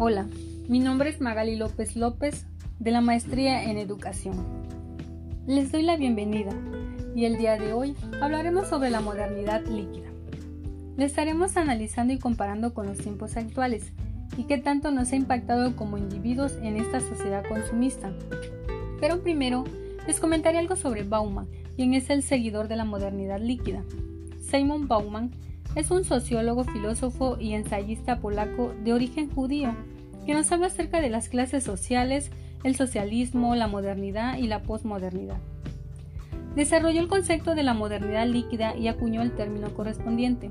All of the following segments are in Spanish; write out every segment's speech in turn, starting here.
Hola, mi nombre es Magali López López de la Maestría en Educación. Les doy la bienvenida y el día de hoy hablaremos sobre la modernidad líquida. Le estaremos analizando y comparando con los tiempos actuales y qué tanto nos ha impactado como individuos en esta sociedad consumista. Pero primero, les comentaré algo sobre Bauman, quien es el seguidor de la modernidad líquida. Simon Bauman es un sociólogo, filósofo y ensayista polaco de origen judío que nos habla acerca de las clases sociales, el socialismo, la modernidad y la posmodernidad. Desarrolló el concepto de la modernidad líquida y acuñó el término correspondiente.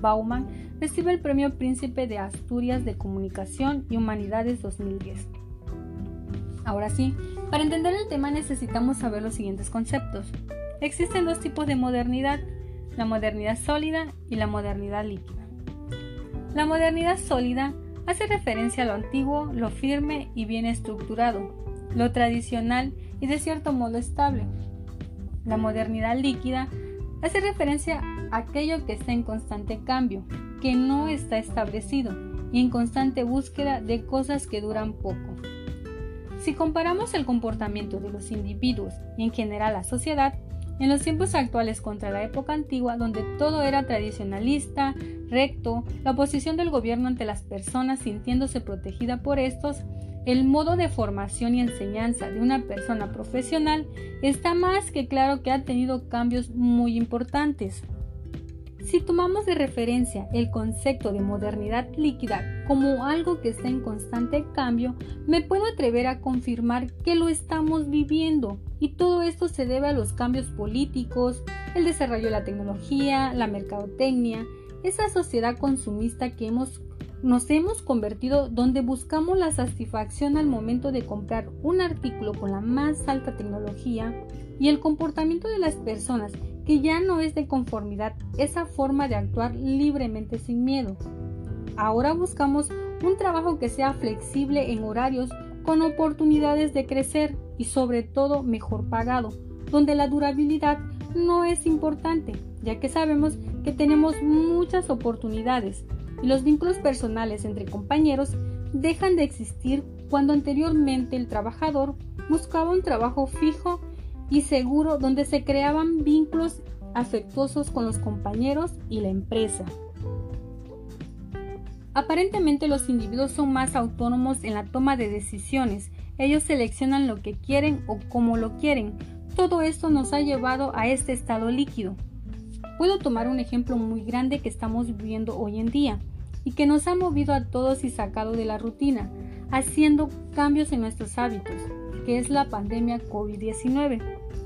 Bauman recibe el Premio Príncipe de Asturias de Comunicación y Humanidades 2010. Ahora sí, para entender el tema necesitamos saber los siguientes conceptos. Existen dos tipos de modernidad, la modernidad sólida y la modernidad líquida. La modernidad sólida hace referencia a lo antiguo, lo firme y bien estructurado, lo tradicional y de cierto modo estable. La modernidad líquida hace referencia a aquello que está en constante cambio, que no está establecido y en constante búsqueda de cosas que duran poco. Si comparamos el comportamiento de los individuos y en general la sociedad, en los tiempos actuales contra la época antigua, donde todo era tradicionalista, recto, la oposición del gobierno ante las personas sintiéndose protegida por estos, el modo de formación y enseñanza de una persona profesional está más que claro que ha tenido cambios muy importantes. Si tomamos de referencia el concepto de modernidad líquida como algo que está en constante cambio, me puedo atrever a confirmar que lo estamos viviendo y todo esto se debe a los cambios políticos, el desarrollo de la tecnología, la mercadotecnia, esa sociedad consumista que hemos, nos hemos convertido donde buscamos la satisfacción al momento de comprar un artículo con la más alta tecnología y el comportamiento de las personas que ya no es de conformidad esa forma de actuar libremente sin miedo. Ahora buscamos un trabajo que sea flexible en horarios con oportunidades de crecer y sobre todo mejor pagado, donde la durabilidad no es importante, ya que sabemos que tenemos muchas oportunidades y los vínculos personales entre compañeros dejan de existir cuando anteriormente el trabajador buscaba un trabajo fijo y seguro donde se creaban vínculos afectuosos con los compañeros y la empresa. Aparentemente los individuos son más autónomos en la toma de decisiones. Ellos seleccionan lo que quieren o cómo lo quieren. Todo esto nos ha llevado a este estado líquido. Puedo tomar un ejemplo muy grande que estamos viviendo hoy en día y que nos ha movido a todos y sacado de la rutina, haciendo cambios en nuestros hábitos que es la pandemia COVID-19.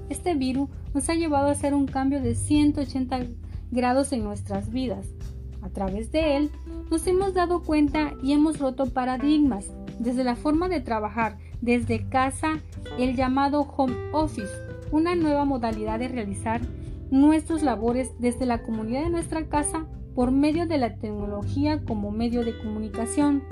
Este virus nos ha llevado a hacer un cambio de 180 grados en nuestras vidas. A través de él nos hemos dado cuenta y hemos roto paradigmas, desde la forma de trabajar desde casa, el llamado home office, una nueva modalidad de realizar nuestras labores desde la comunidad de nuestra casa por medio de la tecnología como medio de comunicación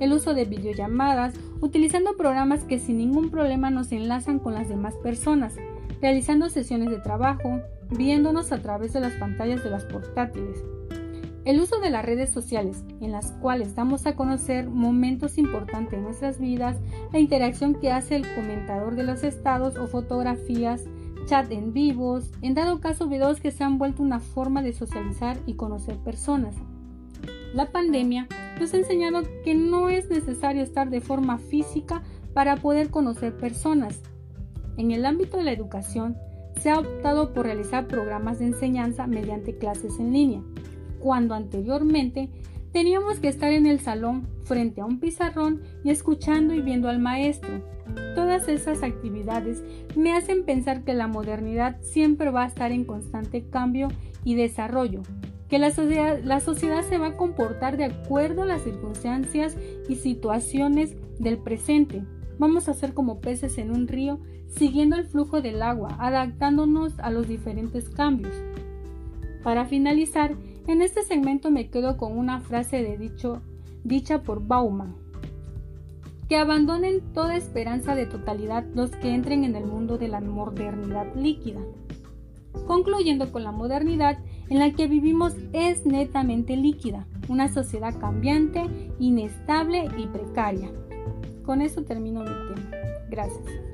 el uso de videollamadas, utilizando programas que sin ningún problema nos enlazan con las demás personas, realizando sesiones de trabajo, viéndonos a través de las pantallas de las portátiles. El uso de las redes sociales, en las cuales damos a conocer momentos importantes en nuestras vidas, la interacción que hace el comentador de los estados o fotografías, chat en vivos, en dado caso videos que se han vuelto una forma de socializar y conocer personas. La pandemia nos ha enseñado que no es necesario estar de forma física para poder conocer personas. En el ámbito de la educación, se ha optado por realizar programas de enseñanza mediante clases en línea, cuando anteriormente teníamos que estar en el salón frente a un pizarrón y escuchando y viendo al maestro. Todas esas actividades me hacen pensar que la modernidad siempre va a estar en constante cambio y desarrollo, que la sociedad, la sociedad se va a comportar de acuerdo a las circunstancias y situaciones del presente. Vamos a ser como peces en un río, siguiendo el flujo del agua, adaptándonos a los diferentes cambios. Para finalizar, en este segmento me quedo con una frase de dicho dicha por Bauman. Que abandonen toda esperanza de totalidad los que entren en el mundo de la modernidad líquida. Concluyendo con la modernidad, en la que vivimos es netamente líquida, una sociedad cambiante, inestable y precaria. Con eso termino mi tema. Gracias.